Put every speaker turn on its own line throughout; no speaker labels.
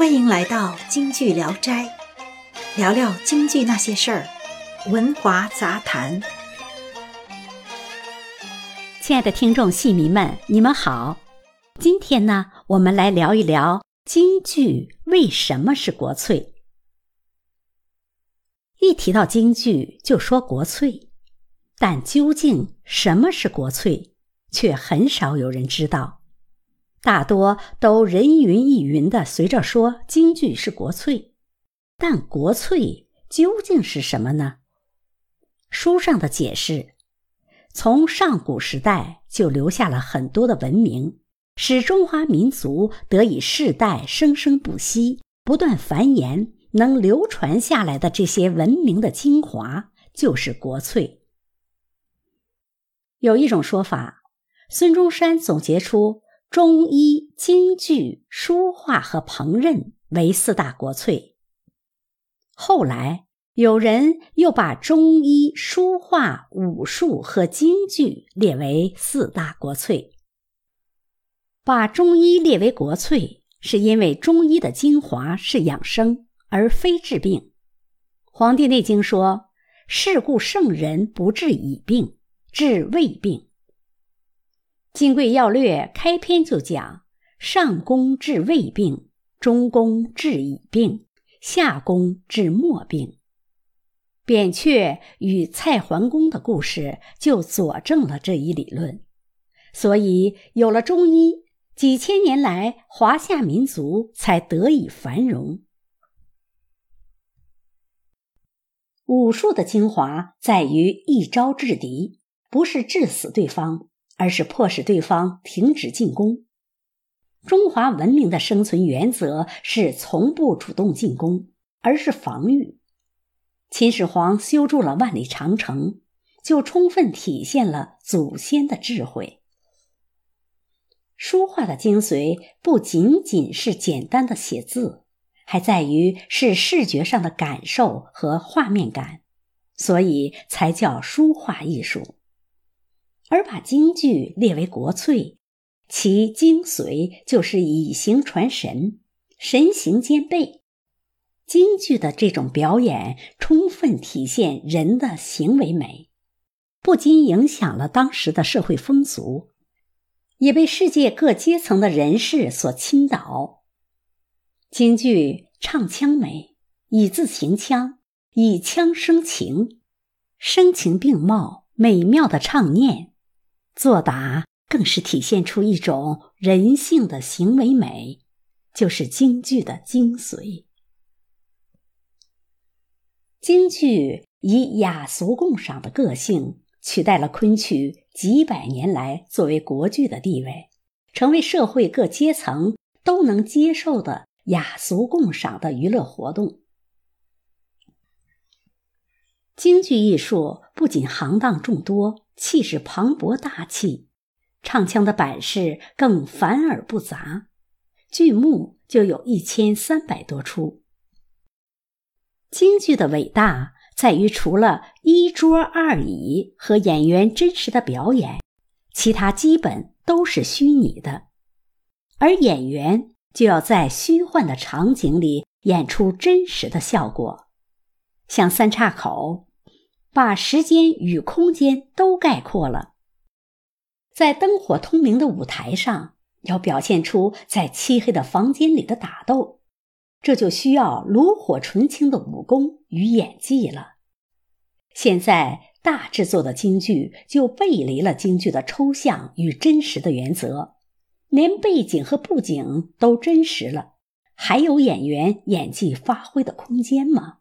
欢迎来到京剧聊斋，聊聊京剧那些事儿，文华杂谈。
亲爱的听众戏迷们，你们好。今天呢，我们来聊一聊京剧为什么是国粹。一提到京剧，就说国粹，但究竟什么是国粹，却很少有人知道。大多都人云亦云的随着说京剧是国粹，但国粹究竟是什么呢？书上的解释，从上古时代就留下了很多的文明，使中华民族得以世代生生不息、不断繁衍，能流传下来的这些文明的精华，就是国粹。有一种说法，孙中山总结出。中医、京剧、书画和烹饪为四大国粹。后来有人又把中医、书画、武术和京剧列为四大国粹。把中医列为国粹，是因为中医的精华是养生，而非治病。《黄帝内经》说：“是故圣人不治已病，治未病。”《金匮要略》开篇就讲：上工治未病，中工治已病，下工治末病。扁鹊与蔡桓公的故事就佐证了这一理论。所以，有了中医，几千年来华夏民族才得以繁荣。武术的精华在于一招制敌，不是致死对方。而是迫使对方停止进攻。中华文明的生存原则是从不主动进攻，而是防御。秦始皇修筑了万里长城，就充分体现了祖先的智慧。书画的精髓不仅仅是简单的写字，还在于是视觉上的感受和画面感，所以才叫书画艺术。而把京剧列为国粹，其精髓就是以形传神，神形兼备。京剧的这种表演，充分体现人的行为美，不仅影响了当时的社会风俗，也被世界各阶层的人士所倾倒。京剧唱腔美，以字行腔，以腔生情，声情并茂，美妙的唱念。作答更是体现出一种人性的行为美，就是京剧的精髓。京剧以雅俗共赏的个性，取代了昆曲几百年来作为国剧的地位，成为社会各阶层都能接受的雅俗共赏的娱乐活动。京剧艺术不仅行当众多。气势磅礴大气，唱腔的版式更繁而不杂，剧目就有一千三百多出。京剧的伟大在于，除了一桌二椅和演员真实的表演，其他基本都是虚拟的，而演员就要在虚幻的场景里演出真实的效果，像三岔口。把时间与空间都概括了，在灯火通明的舞台上，要表现出在漆黑的房间里的打斗，这就需要炉火纯青的武功与演技了。现在大制作的京剧就背离了京剧的抽象与真实的原则，连背景和布景都真实了，还有演员演技发挥的空间吗？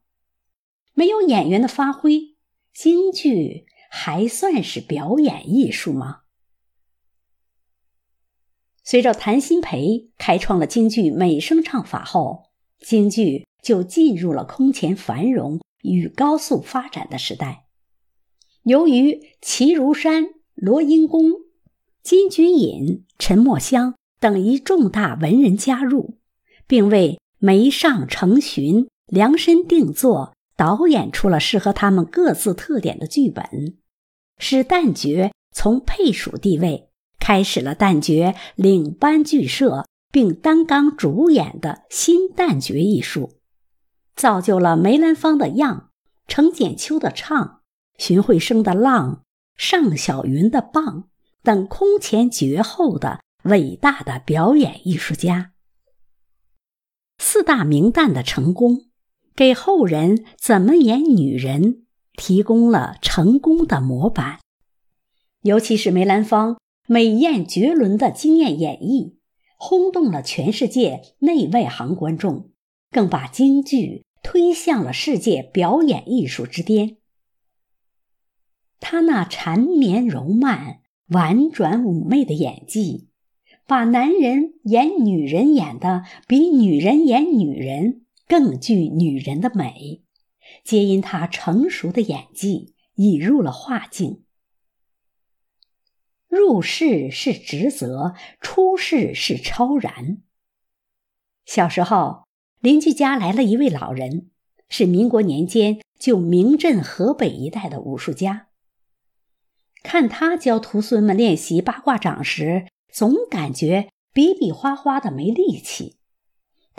没有演员的发挥。京剧还算是表演艺术吗？随着谭鑫培开创了京剧美声唱法后，京剧就进入了空前繁荣与高速发展的时代。由于齐如山、罗英公、金菊隐、陈墨香等一众大文人加入，并为梅上成荀量身定做。导演出了适合他们各自特点的剧本，使旦角从配属地位开始了旦角领班剧社、并担纲主演的新旦角艺术，造就了梅兰芳的样、程笕秋的唱、荀慧生的浪、尚小云的棒等空前绝后的伟大的表演艺术家。四大名旦的成功，给后人怎么演女人提供了成功的模板。尤其是梅兰芳美艳绝伦的惊艳演绎，轰动了全世界内外行观众，更把京剧推向了世界表演艺术之巅。他那缠绵柔曼、婉转妩媚的演技，把男人演女人演的比女人演女人更具女人的美，皆因她成熟的演技引入了画境。入世是职责，出世是超然。小时候，邻居家来了一位老人，是民国年间就名震河北一带的武术家。看他教徒孙们练习八卦掌时，总感觉比比划划的没力气；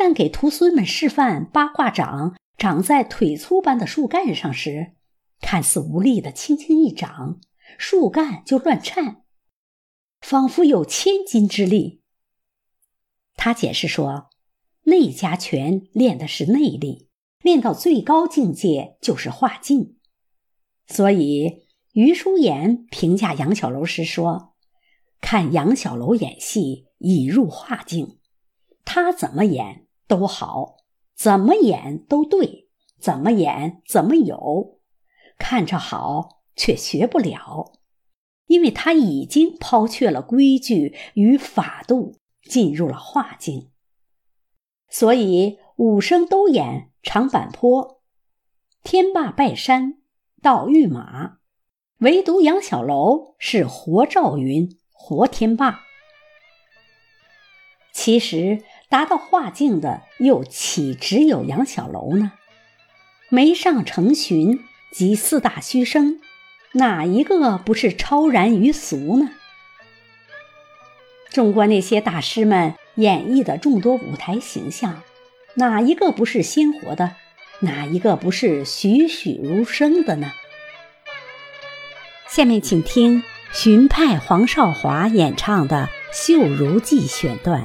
但给徒孙们示范八卦掌长在腿粗般的树干上时，看似无力的轻轻一掌，树干就乱颤。仿佛有千斤之力。他解释说：“内家拳练的是内力，练到最高境界就是化境。所以余叔岩评价杨小楼时说：‘看杨小楼演戏已入化境，他怎么演都好，怎么演都对，怎么演怎么有，看着好却学不了。’”因为他已经抛却了规矩与法度，进入了化境，所以武生都演长坂坡、天霸拜山、盗御马，唯独杨小楼是活赵云、活天霸。其实达到化境的又岂只有杨小楼呢？梅上成荀及四大须生。哪一个不是超然于俗呢？纵观那些大师们演绎的众多舞台形象，哪一个不是鲜活的？哪一个不是栩栩如生的呢？下面请听荀派黄少华演唱的《绣如记》选段。